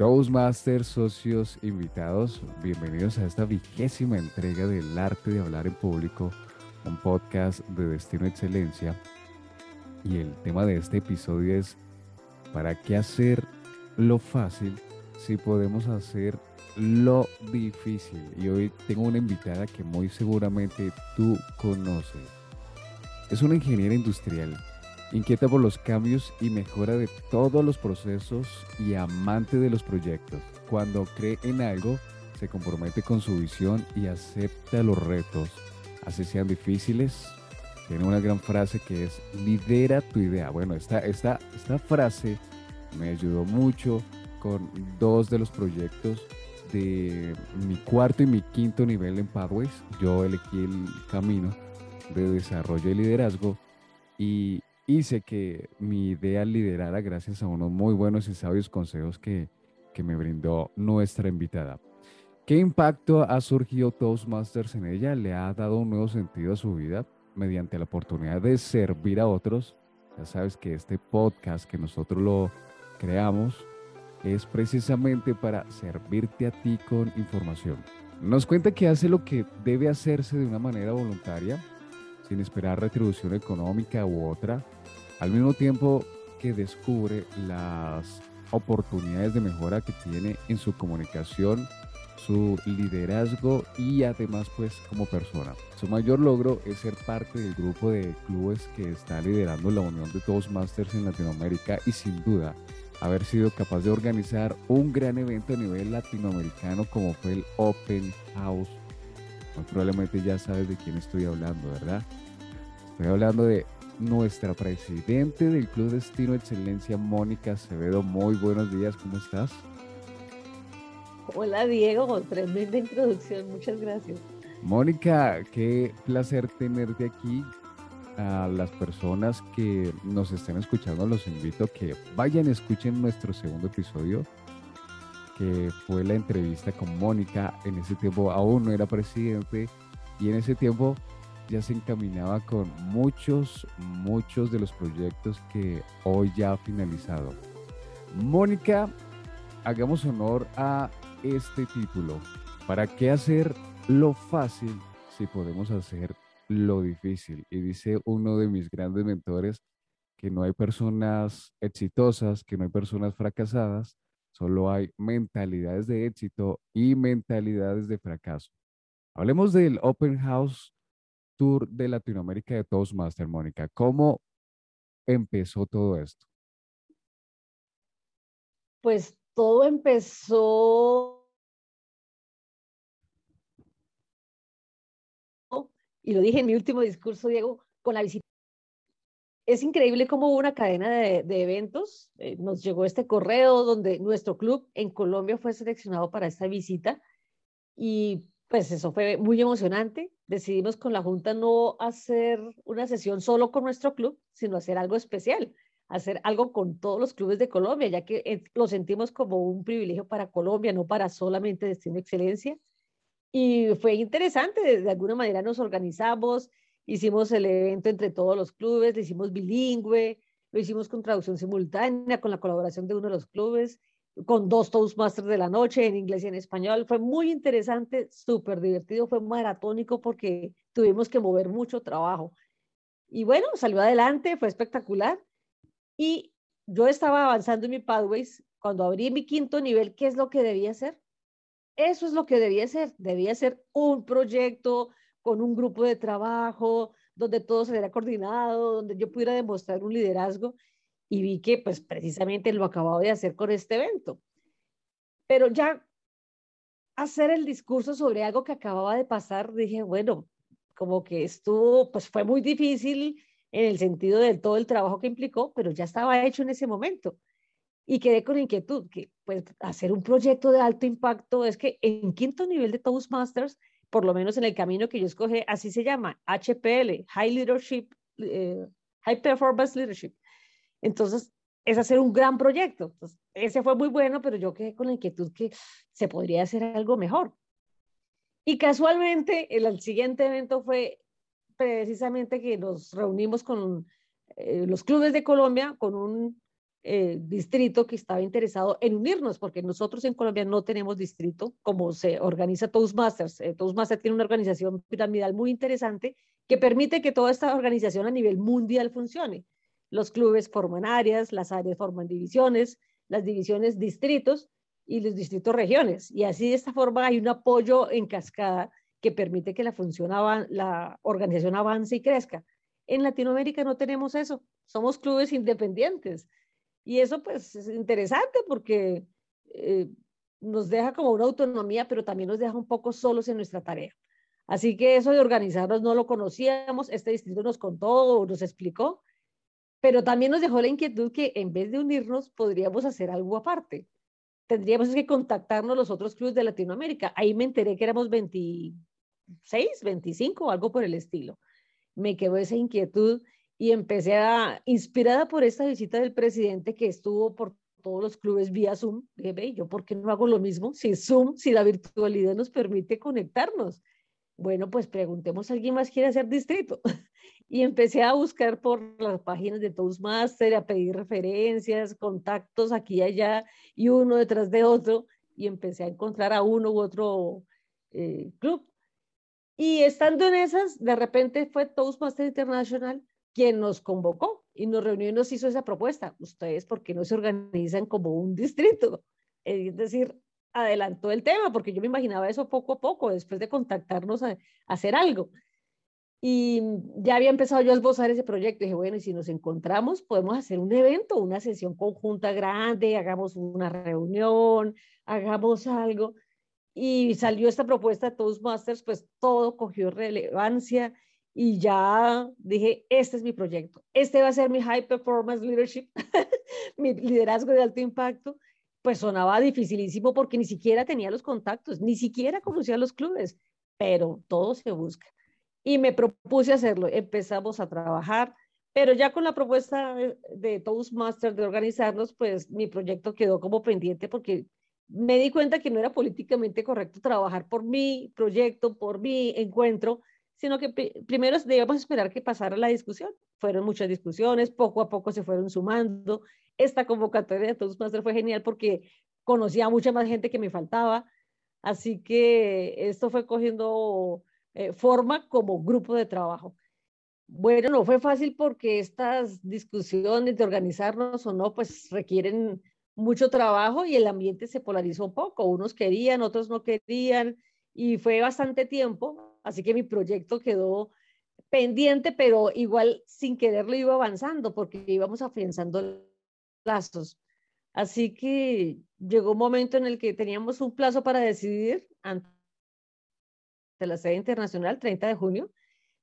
Toastmasters, socios, invitados, bienvenidos a esta vigésima entrega del arte de hablar en público, un podcast de Destino Excelencia. Y el tema de este episodio es, ¿para qué hacer lo fácil si podemos hacer lo difícil? Y hoy tengo una invitada que muy seguramente tú conoces. Es una ingeniera industrial inquieta por los cambios y mejora de todos los procesos y amante de los proyectos. Cuando cree en algo, se compromete con su visión y acepta los retos, así sean difíciles. Tiene una gran frase que es, lidera tu idea. Bueno, esta, esta, esta frase me ayudó mucho con dos de los proyectos de mi cuarto y mi quinto nivel en Pathways. Yo elegí el camino de desarrollo y liderazgo y hice que mi idea liderara gracias a unos muy buenos y sabios consejos que, que me brindó nuestra invitada. ¿Qué impacto ha surgido Toastmasters en ella? ¿Le ha dado un nuevo sentido a su vida mediante la oportunidad de servir a otros? Ya sabes que este podcast que nosotros lo creamos es precisamente para servirte a ti con información. Nos cuenta que hace lo que debe hacerse de una manera voluntaria, sin esperar retribución económica u otra, al mismo tiempo que descubre las oportunidades de mejora que tiene en su comunicación, su liderazgo y además pues como persona. Su mayor logro es ser parte del grupo de clubes que está liderando la Unión de Toastmasters en Latinoamérica y sin duda haber sido capaz de organizar un gran evento a nivel latinoamericano como fue el Open House. Muy probablemente ya sabes de quién estoy hablando, ¿verdad? Estoy hablando de nuestra presidente del Club Destino Excelencia, Mónica Acevedo. Muy buenos días, ¿cómo estás? Hola Diego, tremenda introducción, muchas gracias. Mónica, qué placer tenerte aquí. A las personas que nos estén escuchando, los invito a que vayan y escuchen nuestro segundo episodio, que fue la entrevista con Mónica. En ese tiempo aún no era presidente y en ese tiempo ya se encaminaba con muchos, muchos de los proyectos que hoy ya ha finalizado. Mónica, hagamos honor a este título. ¿Para qué hacer lo fácil si podemos hacer lo difícil? Y dice uno de mis grandes mentores que no hay personas exitosas, que no hay personas fracasadas, solo hay mentalidades de éxito y mentalidades de fracaso. Hablemos del Open House Tour de Latinoamérica de Toastmaster, Mónica. ¿Cómo empezó todo esto? Pues todo empezó y lo dije en mi último discurso, Diego, con la visita. Es increíble cómo hubo una cadena de, eventos. Eh, nos llegó este correo donde nuestro club en Colombia fue seleccionado para esta visita y pues eso fue muy emocionante. Decidimos con la Junta no hacer una sesión solo con nuestro club, sino hacer algo especial, hacer algo con todos los clubes de Colombia, ya que eh, lo sentimos como un privilegio para Colombia, no para solamente Destino Excelencia. Y fue interesante, de, alguna manera nos organizamos, hicimos el evento entre todos los clubes, lo hicimos bilingüe, lo hicimos con traducción simultánea, con la colaboración de uno de los clubes con dos Toastmasters de la noche en inglés y en español. Fue muy interesante, súper divertido, fue maratónico porque tuvimos que mover mucho trabajo. Y bueno, salió adelante, fue espectacular. Y yo estaba avanzando en mi Pathways. Cuando abrí mi quinto nivel, ¿qué es lo que debía hacer? Eso es lo que debía ser. Debía ser un proyecto con un grupo de trabajo, donde todo se hubiera coordinado, donde yo pudiera demostrar un liderazgo y vi que pues precisamente lo acababa de hacer con este evento. Pero ya hacer el discurso sobre algo que acababa de pasar, dije, bueno, como que estuvo, pues fue muy difícil en el sentido de todo el trabajo que implicó, pero ya estaba hecho en ese momento. Y quedé con inquietud, que pues hacer un proyecto de alto impacto es que en quinto nivel de Toastmasters, por lo menos en el camino que yo escogí, así se llama, HPL, High Leadership, eh, High Performance Leadership. Entonces, es hacer un gran proyecto. Ese fue muy bueno, pero yo quedé con la inquietud que se podría hacer algo mejor. Y casualmente, el, siguiente evento fue precisamente que nos reunimos con eh, los clubes de Colombia con un eh, distrito que estaba interesado en unirnos, porque nosotros en Colombia no tenemos distrito, como se organiza Toastmasters. Eh, Toastmasters tiene una organización piramidal muy interesante que permite que toda esta organización a nivel mundial funcione. Los clubes forman áreas, las áreas forman divisiones, las divisiones distritos y los distritos regiones. Y así de esta forma hay un apoyo en cascada que permite que la, función la organización avance y crezca. En Latinoamérica no tenemos eso, somos clubes independientes. Y eso pues es interesante porque eh, nos deja como una autonomía, pero también nos deja un poco solos en nuestra tarea. Así que eso de organizarnos no lo conocíamos, este distrito nos contó, nos explicó, pero también nos dejó la inquietud que en vez de unirnos podríamos hacer algo aparte. Tendríamos que contactarnos los otros clubes de Latinoamérica. Ahí me enteré que éramos 26, 25 o algo por el estilo. Me quedó esa inquietud y empecé a, inspirada por esta visita del presidente que estuvo por todos los clubes vía Zoom, dije, ¿yo por qué no hago lo mismo? Si Zoom, si la virtualidad nos permite conectarnos. Bueno, pues preguntemos a alguien más quiere hacer distrito. y empecé a buscar por las páginas de Toastmaster, a pedir referencias, contactos aquí y allá, y uno detrás de otro, y empecé a encontrar a uno u otro eh, club. Y estando en esas, de repente fue Toastmaster International quien nos convocó y nos reunió y nos hizo esa propuesta. Ustedes, ¿por qué no se organizan como un distrito? Es decir, adelantó el tema, porque yo me imaginaba eso poco a poco, después de contactarnos a, hacer algo. Y ya había empezado yo a esbozar ese proyecto. Dije, bueno, y si nos encontramos, podemos hacer un evento, una sesión conjunta grande, hagamos una reunión, hagamos algo. Y salió esta propuesta de Toastmasters, pues todo cogió relevancia y ya dije, este es mi proyecto, este va a ser mi High Performance Leadership, mi liderazgo de alto impacto, pues sonaba dificilísimo porque ni siquiera tenía los contactos, ni siquiera conocía los clubes, pero todo se busca. Y me propuse hacerlo, empezamos a trabajar, pero ya con la propuesta de Toastmasters de organizarnos, pues mi proyecto quedó como pendiente porque me di cuenta que no era políticamente correcto trabajar por mi proyecto, por mi encuentro, sino que primero debíamos esperar que pasara la discusión. Fueron muchas discusiones, poco a poco se fueron sumando. Esta convocatoria de Toastmasters fue genial porque conocía a mucha más gente que me faltaba, así que esto fue cogiendo eh, forma como grupo de trabajo. Bueno, no fue fácil porque estas discusiones de organizarnos o no, pues requieren mucho trabajo y el ambiente se polarizó un poco. Unos querían, otros no querían y fue bastante tiempo Así que mi proyecto quedó pendiente, pero igual sin quererlo iba avanzando porque íbamos afianzando lazos. Así que llegó un momento en el que teníamos un plazo para decidir ante la sede internacional, 30 de junio.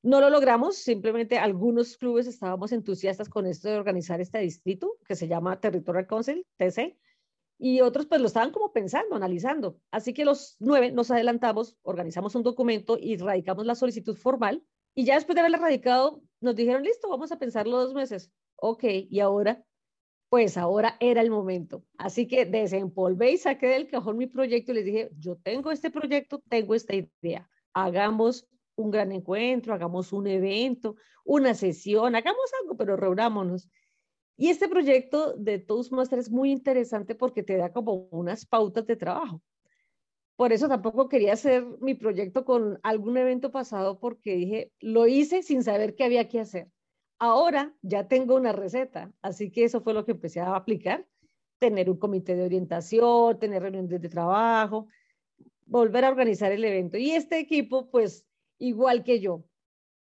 No lo logramos, simplemente algunos clubes estábamos entusiastas con esto de organizar este distrito que se llama Territorial Council, TC, y otros pues lo estaban como pensando, analizando. Así que los nueve nos adelantamos, organizamos un documento y radicamos la solicitud formal y ya después de haberla radicado nos dijeron, listo, vamos a pensarlo dos meses. Ok, y ahora, pues ahora era el momento. Así que desempolvé y saqué del cajón mi proyecto y les dije, yo tengo este proyecto, tengo esta idea, hagamos un gran encuentro, hagamos un evento, una sesión, hagamos algo, pero reunámonos. Y este proyecto de Toastmasters es muy interesante porque te da como unas pautas de trabajo. Por eso tampoco quería hacer mi proyecto con algún evento pasado porque dije, lo hice sin saber qué había que hacer. Ahora ya tengo una receta, así que eso fue lo que empecé a aplicar. Tener un comité de orientación, tener reuniones de trabajo, volver a organizar el evento. Y este equipo, pues igual que yo,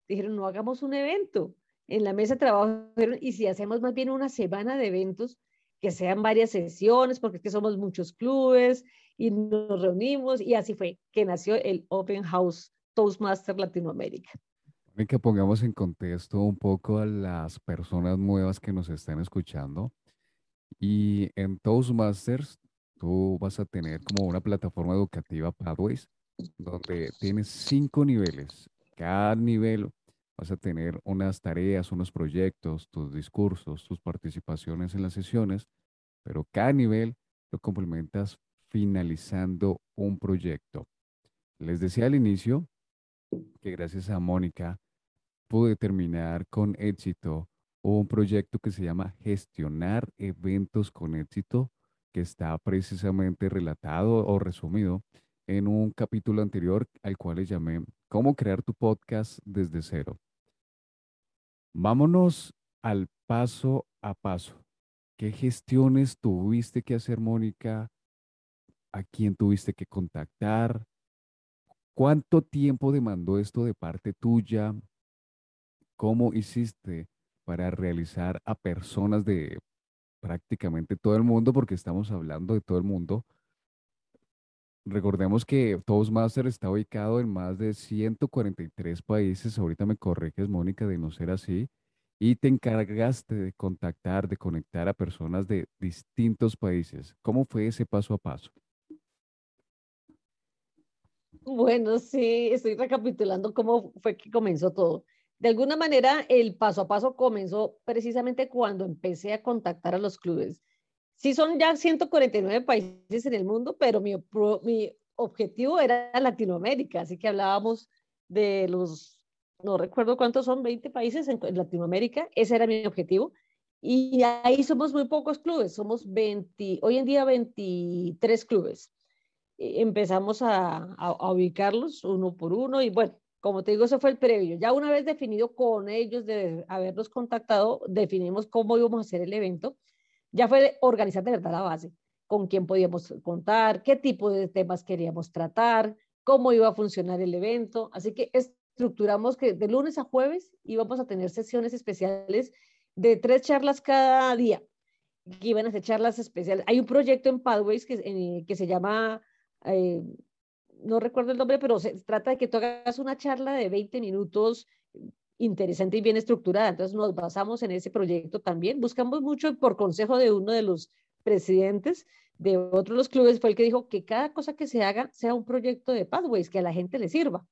dijeron, no hagamos un evento, en la mesa de trabajo y si hacemos más bien una semana de eventos, que sean varias sesiones, porque es que somos muchos clubes y nos reunimos y así fue que nació el Open House Toastmaster Latinoamérica. Que pongamos en contexto un poco a las personas nuevas que nos están escuchando. Y en Toastmasters tú vas a tener como una plataforma educativa Pathways, donde tienes cinco niveles. Cada nivel vas a tener unas tareas, unos proyectos, tus discursos, tus participaciones en las sesiones, pero cada nivel lo complementas finalizando un proyecto. Les decía al inicio que gracias a Mónica pude terminar con éxito un proyecto que se llama Gestionar Eventos con Éxito, que está precisamente relatado o resumido en un capítulo anterior al cual le llamé Cómo crear tu podcast desde cero. Vámonos al paso a paso. ¿Qué gestiones tuviste que hacer, Mónica? ¿A quién tuviste que contactar? ¿Cuánto tiempo demandó esto de parte tuya? ¿Cómo hiciste para realizar a personas de prácticamente todo el mundo? Porque estamos hablando de todo el mundo. Recordemos que Toastmaster está ubicado en más de 143 países. Ahorita me corriges, Mónica, de no ser así y te encargaste de contactar, de conectar a personas de distintos países. ¿Cómo fue ese paso a paso? Bueno, sí, estoy recapitulando cómo fue que comenzó todo. De alguna manera, el paso a paso comenzó precisamente cuando empecé a contactar a los clubes. Sí, son ya 149 países en el mundo, pero mi, objetivo era Latinoamérica, así que hablábamos de los no recuerdo cuántos son, 20 países en, Latinoamérica, ese era mi objetivo. Y ahí somos muy pocos clubes, somos 20, hoy en día 23 clubes. E, empezamos a, ubicarlos uno por uno y bueno, como te digo, eso fue el previo. Ya una vez definido con ellos de haberlos contactado, definimos cómo íbamos a hacer el evento. Ya fue organizar de verdad la base, con quién podíamos contar, qué tipo de temas queríamos tratar, cómo iba a funcionar el evento. Así que es, estructuramos que de lunes a jueves íbamos a tener sesiones especiales de tres charlas cada día, que iban a ser charlas especiales. Hay un proyecto en Pathways que, que se llama, eh, no recuerdo el nombre, pero se trata de que tú hagas una charla de 20 minutos interesante y bien estructurada. Entonces nos basamos en ese proyecto también. Buscamos mucho por consejo de uno de los presidentes de otros los clubes, fue el que dijo que cada cosa que se haga sea un proyecto de Pathways, que a la gente le sirva.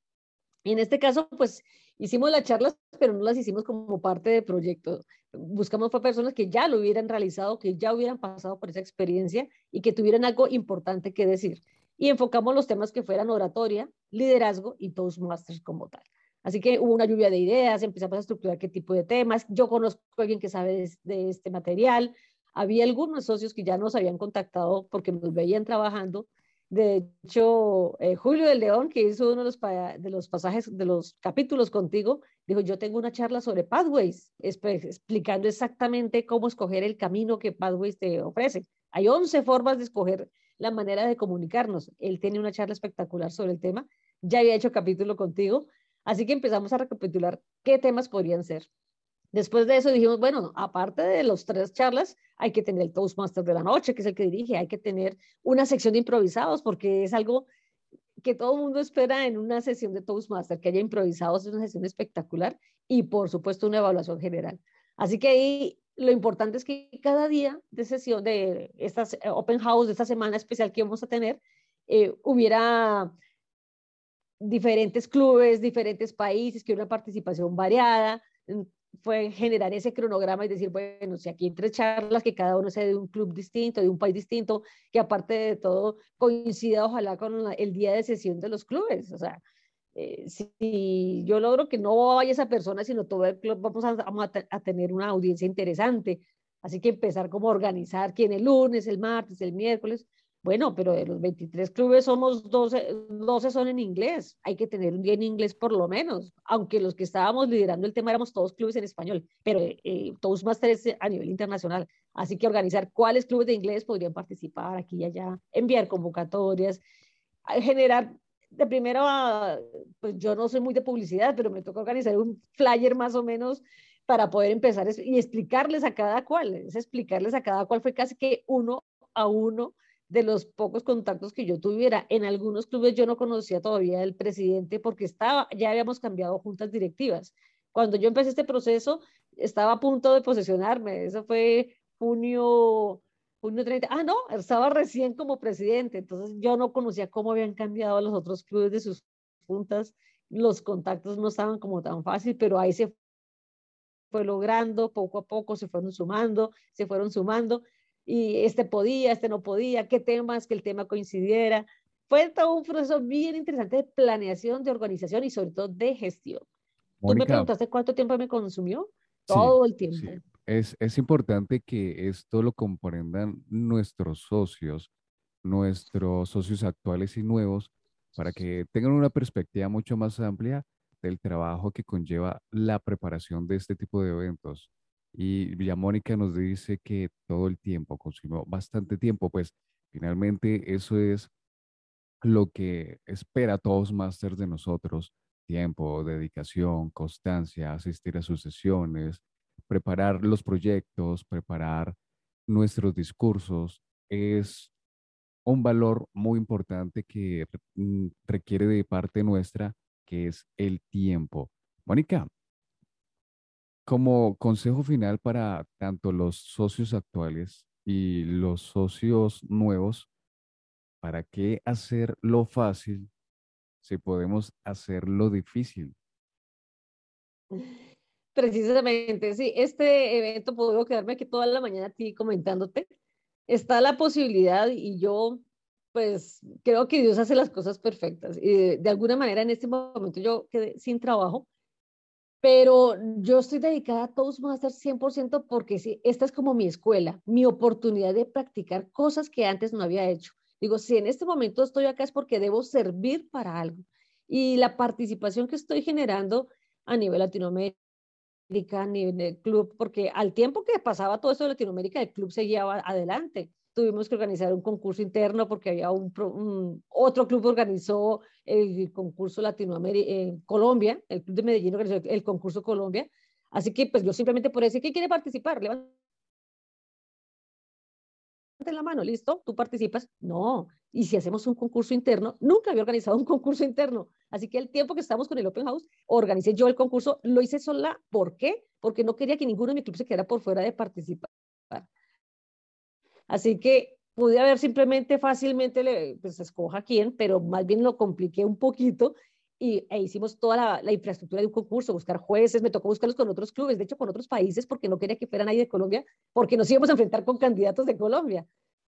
Y en este caso, pues hicimos las charlas, pero no las hicimos como parte del proyecto. Buscamos fue personas que ya lo hubieran realizado, que ya hubieran pasado por esa experiencia y que tuvieran algo importante que decir. Y enfocamos los temas que fueran oratoria, liderazgo y Toastmasters como tal. Así que hubo una lluvia de ideas, empezamos a estructurar qué tipo de temas. Yo conozco a alguien que sabe de, este material. Había algunos socios que ya nos habían contactado porque nos veían trabajando de hecho, eh, Julio del León, que hizo uno de los, de los pasajes, de los capítulos contigo, dijo, yo tengo una charla sobre Pathways, explicando exactamente cómo escoger el camino que Pathways te ofrece. Hay 11 formas de escoger la manera de comunicarnos. Él tiene una charla espectacular sobre el tema, ya había hecho capítulo contigo, así que empezamos a recapitular qué temas podrían ser. Después de eso dijimos, bueno, aparte de los tres charlas, hay que tener el Toastmaster de la noche, que es el que dirige, hay que tener una sección de improvisados, porque es algo que todo el mundo espera en una sesión de Toastmaster, que haya improvisados, es una sesión espectacular y por supuesto una evaluación general. Así que ahí lo importante es que cada día de sesión de estas eh, Open House, de esta semana especial que vamos a tener, eh, hubiera diferentes clubes, diferentes países, que una participación variada, fue generar ese cronograma y decir, bueno, si aquí hay tres charlas, que cada uno sea de un club distinto, de un país distinto, que aparte de todo coincida ojalá con el día de sesión de los clubes. O sea, eh, si yo logro que no vaya esa persona, sino todo el club, vamos a, vamos a, tener una audiencia interesante. Así que empezar como organizar quién el lunes, el martes, el miércoles, bueno, pero de los 23 clubes somos 12, 12 son en inglés. Hay que tener un día en inglés por lo menos, aunque los que estábamos liderando el tema éramos todos clubes en español, pero eh, Toastmasters a nivel internacional. Así que organizar cuáles clubes de inglés podrían participar aquí y allá, enviar convocatorias, generar de primero, pues yo no soy muy de publicidad, pero me toca organizar un flyer más o menos para poder empezar y explicarles a cada cual, es explicarles a cada cual fue casi que uno a uno de los pocos contactos que yo tuviera. En algunos clubes yo no conocía todavía el presidente porque estaba, ya habíamos cambiado juntas directivas. Cuando yo empecé este proceso, estaba a punto de posesionarme. Eso fue junio, junio 30. Ah, no, estaba recién como presidente. Entonces yo no conocía cómo habían cambiado los otros clubes de sus juntas. Los contactos no estaban como tan fácil, pero ahí se fue logrando, poco a poco se fueron sumando, se fueron sumando y este podía, este no podía, qué temas, que el tema coincidiera. Fue todo un proceso bien interesante de planeación, de organización y sobre todo de gestión. Tú me preguntaste cuánto tiempo me consumió. todo el tiempo. Es, es importante que esto lo comprendan nuestros socios, nuestros socios actuales y nuevos, para que tengan una perspectiva mucho más amplia del trabajo que conlleva la preparación de este tipo de eventos. Y ya Mónica nos dice que todo el tiempo, consumió bastante tiempo, pues finalmente eso es lo que espera todos másters de nosotros, tiempo, dedicación, constancia, asistir a sus sesiones, preparar los proyectos, preparar nuestros discursos, es un valor muy importante que mm, requiere de parte nuestra, que es el tiempo. Mónica, como consejo final para tanto los socios actuales y los socios nuevos, ¿para qué hacer lo fácil si podemos hacer lo difícil? Precisamente, sí, este evento puedo quedarme aquí toda la mañana a ti comentándote. Está la posibilidad y yo, pues, creo que Dios hace las cosas perfectas. Y de, alguna manera en este momento yo quedé sin trabajo, pero yo estoy dedicada a Toastmasters 100% porque sí, esta es como mi escuela, mi oportunidad de practicar cosas que antes no había hecho. Digo, si en este momento estoy acá es porque debo servir para algo. Y la participación que estoy generando a nivel Latinoamérica, ni en el club, porque al tiempo que pasaba todo esto de Latinoamérica, el club seguía adelante. Tuvimos que organizar un concurso interno porque había un, otro club organizó el concurso Latinoamérica en Colombia, el club de Medellín organizó el concurso Colombia. Así que pues yo simplemente por decir que quiere participar, la mano, listo, tú participas. No, y si hacemos un concurso interno, nunca había organizado un concurso interno. Así que el tiempo que estamos con el Open House, organicé yo el concurso, lo hice sola. ¿Por qué? Porque no quería que ninguno de mi club se quedara por fuera de participar. Así que pude haber simplemente fácilmente, pues escoja quién, pero más bien lo compliqué un poquito y e hicimos toda la, la, infraestructura de un concurso, buscar jueces, me tocó buscarlos con otros clubes, de hecho con otros países, porque no quería que fuera nadie de Colombia, porque nos íbamos a enfrentar con candidatos de Colombia.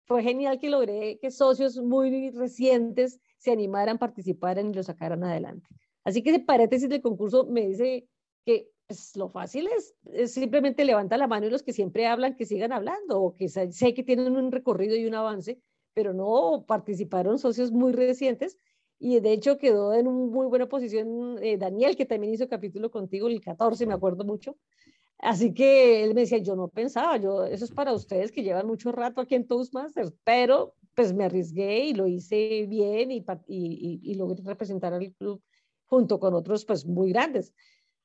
Fue genial que logré que socios muy recientes se animaran a participar y lo sacaran adelante. Así que ese paréntesis del concurso me dice que pues, lo fácil es, es, simplemente levanta la mano y los que siempre hablan, que sigan hablando, o que sé que tienen un recorrido y un avance, pero no participaron socios muy recientes y de hecho quedó en una muy buena posición eh, Daniel, que también hizo capítulo contigo, el 14, me acuerdo mucho. Así que él me decía, yo no pensaba, yo, eso es para ustedes que llevan mucho rato aquí en Toastmasters, pero pues me arriesgué y lo hice bien y, y, y, logré representar al club junto con otros pues muy grandes.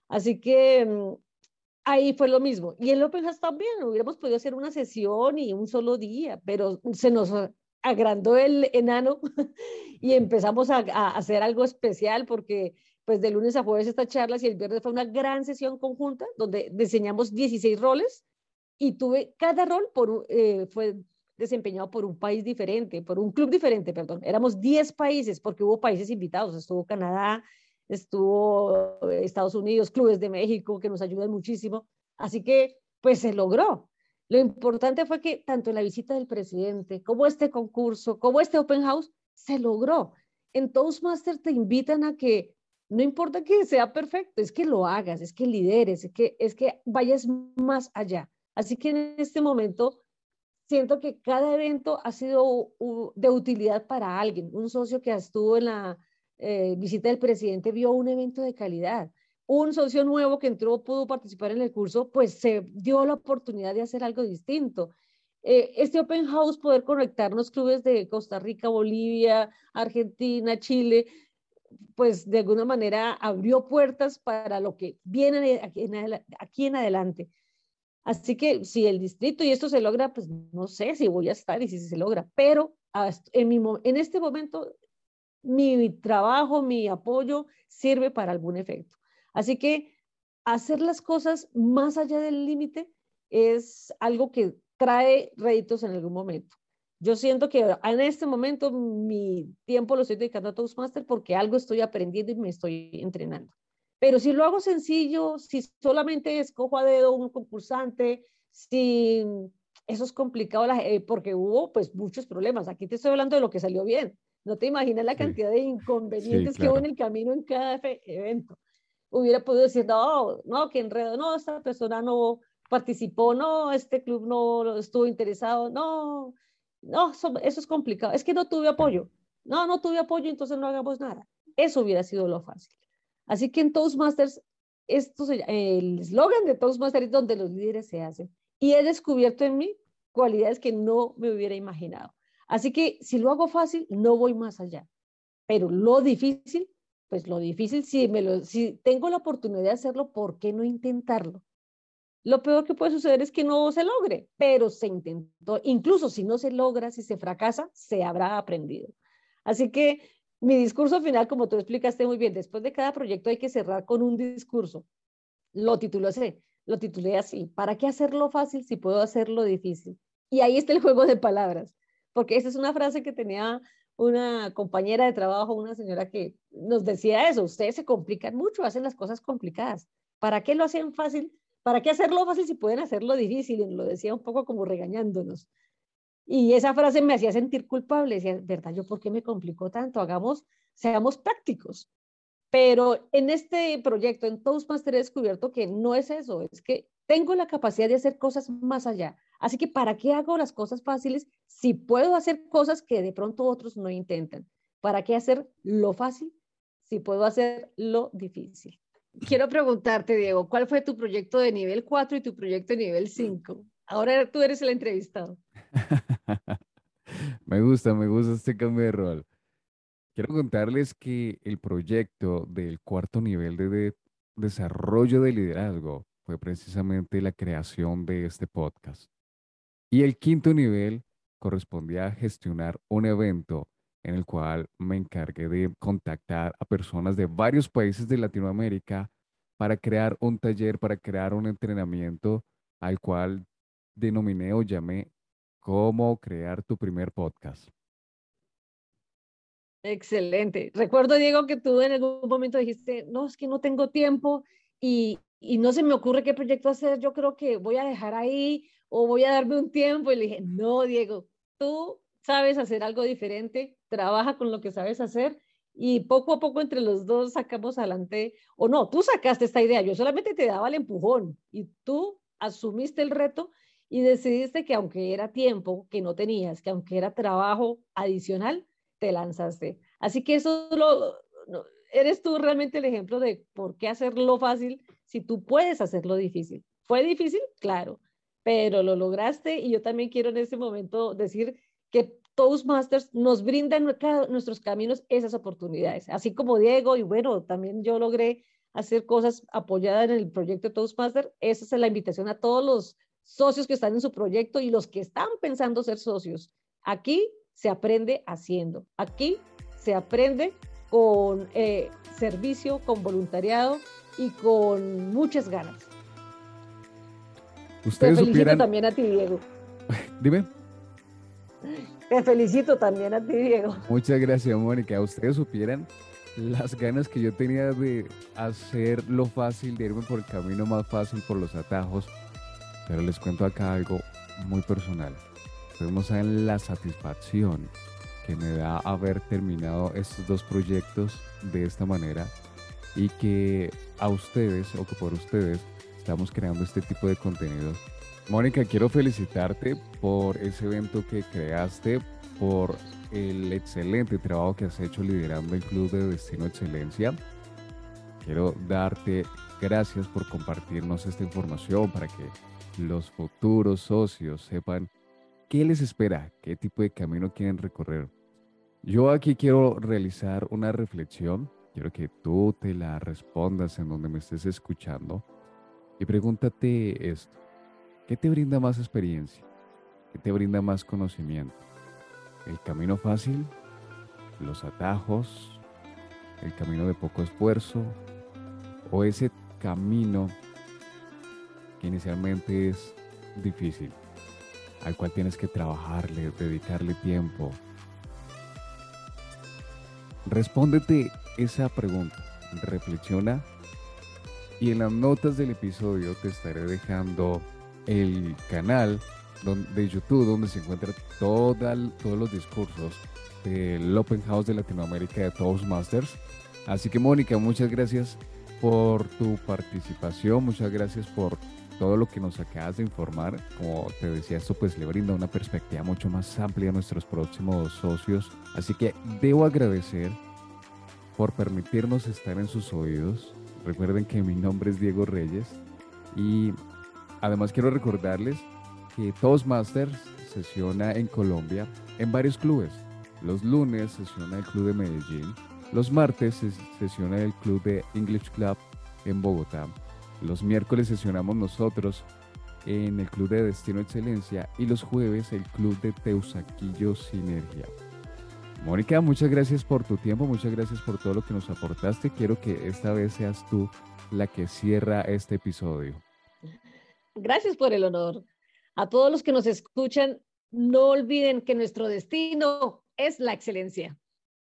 Así que mm, ahí fue lo mismo. Y el Open House también, hubiéramos podido hacer una sesión y un solo día, pero se nos agrandó el enano y empezamos a, hacer algo especial porque pues de lunes a jueves estas charlas y el viernes fue una gran sesión conjunta donde diseñamos 16 roles y tuve cada rol por, eh, fue desempeñado por un país diferente, por un club diferente, perdón. Éramos 10 países porque hubo países invitados, estuvo Canadá, estuvo Estados Unidos, clubes de México que nos ayudan muchísimo. Así que pues se logró. Lo importante fue que tanto la visita del presidente, como este concurso, como este open house, se logró. En Toastmasters te invitan a que no importa que sea perfecto, es que lo hagas, es que lideres, es que, es que vayas más allá. Así que en este momento siento que cada evento ha sido de utilidad para alguien. Un socio que estuvo en la eh, visita del presidente vio un evento de calidad un socio nuevo que entró pudo participar en el curso, pues se dio la oportunidad de hacer algo distinto. Eh, este Open House, poder conectarnos clubes de Costa Rica, Bolivia, Argentina, Chile, pues de alguna manera abrió puertas para lo que viene aquí en, adelante. Así que si el distrito y esto se logra, pues no sé si voy a estar y si se logra, pero en este momento mi trabajo, mi apoyo sirve para algún efecto. Así que hacer las cosas más allá del límite es algo que trae réditos en algún momento. Yo siento que en este momento mi tiempo lo estoy dedicando a Toastmaster porque algo estoy aprendiendo y me estoy entrenando. Pero si lo hago sencillo, si solamente escojo a dedo un concursante, si eso es complicado eh, porque hubo pues muchos problemas. Aquí te estoy hablando de lo que salió bien. No te imaginas la cantidad de inconvenientes que hubo en el camino en cada evento. Hubiera podido decir, no, no, que enredo, no, esta persona no participó, no, este club no estuvo interesado, no, no, eso, es complicado, es que no tuve apoyo, no, no tuve apoyo, entonces no hagamos nada. Eso hubiera sido lo fácil. Así que en Toastmasters, esto el eslogan de Toastmasters es donde los líderes se hacen. Y he descubierto en mí cualidades que no me hubiera imaginado. Así que si lo hago fácil, no voy más allá. Pero lo difícil, pues lo difícil, si, me lo, si tengo la oportunidad de hacerlo, ¿por qué no intentarlo? Lo peor que puede suceder es que no se logre, pero se intentó. Incluso si no se logra, si se fracasa, se habrá aprendido. Así que mi discurso final, como tú explicaste muy bien, después de cada proyecto hay que cerrar con un discurso. Lo titulé así, lo titulé así. ¿Para qué hacerlo fácil si puedo hacerlo difícil? Y ahí está el juego de palabras, porque esa es una frase que tenía una compañera de trabajo, una señora que nos decía eso, ustedes se complican mucho, hacen las cosas complicadas. ¿Para qué lo hacen fácil ¿Para qué hacerlo fácil si pueden hacerlo difícil? Lo decía un poco como regañándonos. Y esa frase me hacía sentir culpable. Decía, ¿verdad? ¿Yo por qué me complicó tanto? Hagamos, seamos prácticos. Pero en este proyecto, en Toastmaster, he descubierto que no es eso, es que tengo la capacidad de hacer cosas más allá. Así que, ¿para qué hago las cosas fáciles si puedo hacer cosas que de pronto otros no intentan? ¿Para qué hacer lo fácil si puedo hacer lo difícil? quiero preguntarte, Diego, ¿cuál fue tu proyecto de nivel 4 y tu proyecto de nivel 5? Ahora tú eres el entrevistado. me gusta, me gusta este cambio de rol. Quiero contarles que el proyecto del cuarto nivel de, desarrollo de liderazgo fue precisamente la creación de este podcast. Y el quinto nivel correspondía a gestionar un evento en el cual me encargué de contactar a personas de varios países de Latinoamérica para crear un taller, para crear un entrenamiento al cual denominé o llamé cómo crear tu primer podcast. Excelente. Recuerdo, Diego, que tú en algún momento dijiste, no, es que no tengo tiempo y, y no se me ocurre qué proyecto hacer, yo creo que voy a dejar ahí o voy a darme un tiempo. Y le dije, no, Diego, tú sabes hacer algo diferente, trabaja con lo que sabes hacer y poco a poco entre los dos sacamos adelante, o no, tú sacaste esta idea, yo solamente te daba el empujón y tú asumiste el reto y decidiste que aunque era tiempo que no tenías, que aunque era trabajo adicional, te lanzaste. Así que eso lo, eres tú realmente el ejemplo de por qué hacerlo fácil si tú puedes hacerlo difícil. ¿Fue difícil? Claro, pero lo lograste y yo también quiero en este momento decir que Toastmasters nos brinda en nuestros caminos esas oportunidades, así como Diego, y bueno, también yo logré hacer cosas apoyadas en el proyecto Toastmasters, esa es la invitación a todos los socios que están en su proyecto y los que están pensando ser socios. Aquí se aprende haciendo, aquí se aprende con eh, servicio, con voluntariado y con muchas ganas. Ustedes Te felicito también a ti, Diego. Dime. Te felicito también a ti, Diego. Muchas gracias, Mónica. Ustedes supieran las ganas que yo tenía de hacer lo fácil, de irme por el camino más fácil, por los atajos. Pero les cuento acá algo muy personal. Ustedes no la satisfacción que me da haber terminado estos dos proyectos de esta manera y que a ustedes o que por ustedes estamos creando este tipo de contenidos Mónica, quiero felicitarte por ese evento que creaste, por el excelente trabajo que has hecho liderando el Club de Destino Excelencia. Quiero darte gracias por compartirnos esta información para que los futuros socios sepan qué les espera, qué tipo de camino quieren recorrer. Yo aquí quiero realizar una reflexión, quiero que tú te la respondas en donde me estés escuchando y pregúntate esto. ¿Qué te brinda más experiencia? ¿Qué te brinda más conocimiento? ¿El camino fácil? ¿Los atajos? ¿El camino de poco esfuerzo? ¿O ese camino que inicialmente es difícil, al cual tienes que trabajarle, dedicarle tiempo? Respóndete esa pregunta, reflexiona y en las notas del episodio te estaré dejando el canal de YouTube donde se encuentran todos los discursos del Open House de Latinoamérica de Toastmasters. Así que Mónica, muchas gracias por tu participación, muchas gracias por todo lo que nos acabas de informar. Como te decía, esto pues le brinda una perspectiva mucho más amplia a nuestros próximos socios. Así que debo agradecer por permitirnos estar en sus oídos. Recuerden que mi nombre es Diego Reyes y además quiero recordarles que Toastmasters sesiona en Colombia en varios clubes. Los lunes sesiona el Club de Medellín, los martes sesiona el Club de English Club en Bogotá, los miércoles sesionamos nosotros en el Club de Destino Excelencia y los jueves el Club de Teusaquillo Sinergia. Mónica, muchas gracias por tu tiempo, muchas gracias por todo lo que nos aportaste. Quiero que esta vez seas tú la que cierra este episodio. Gracias por el honor. A todos los que nos escuchan, no olviden que nuestro destino es la excelencia.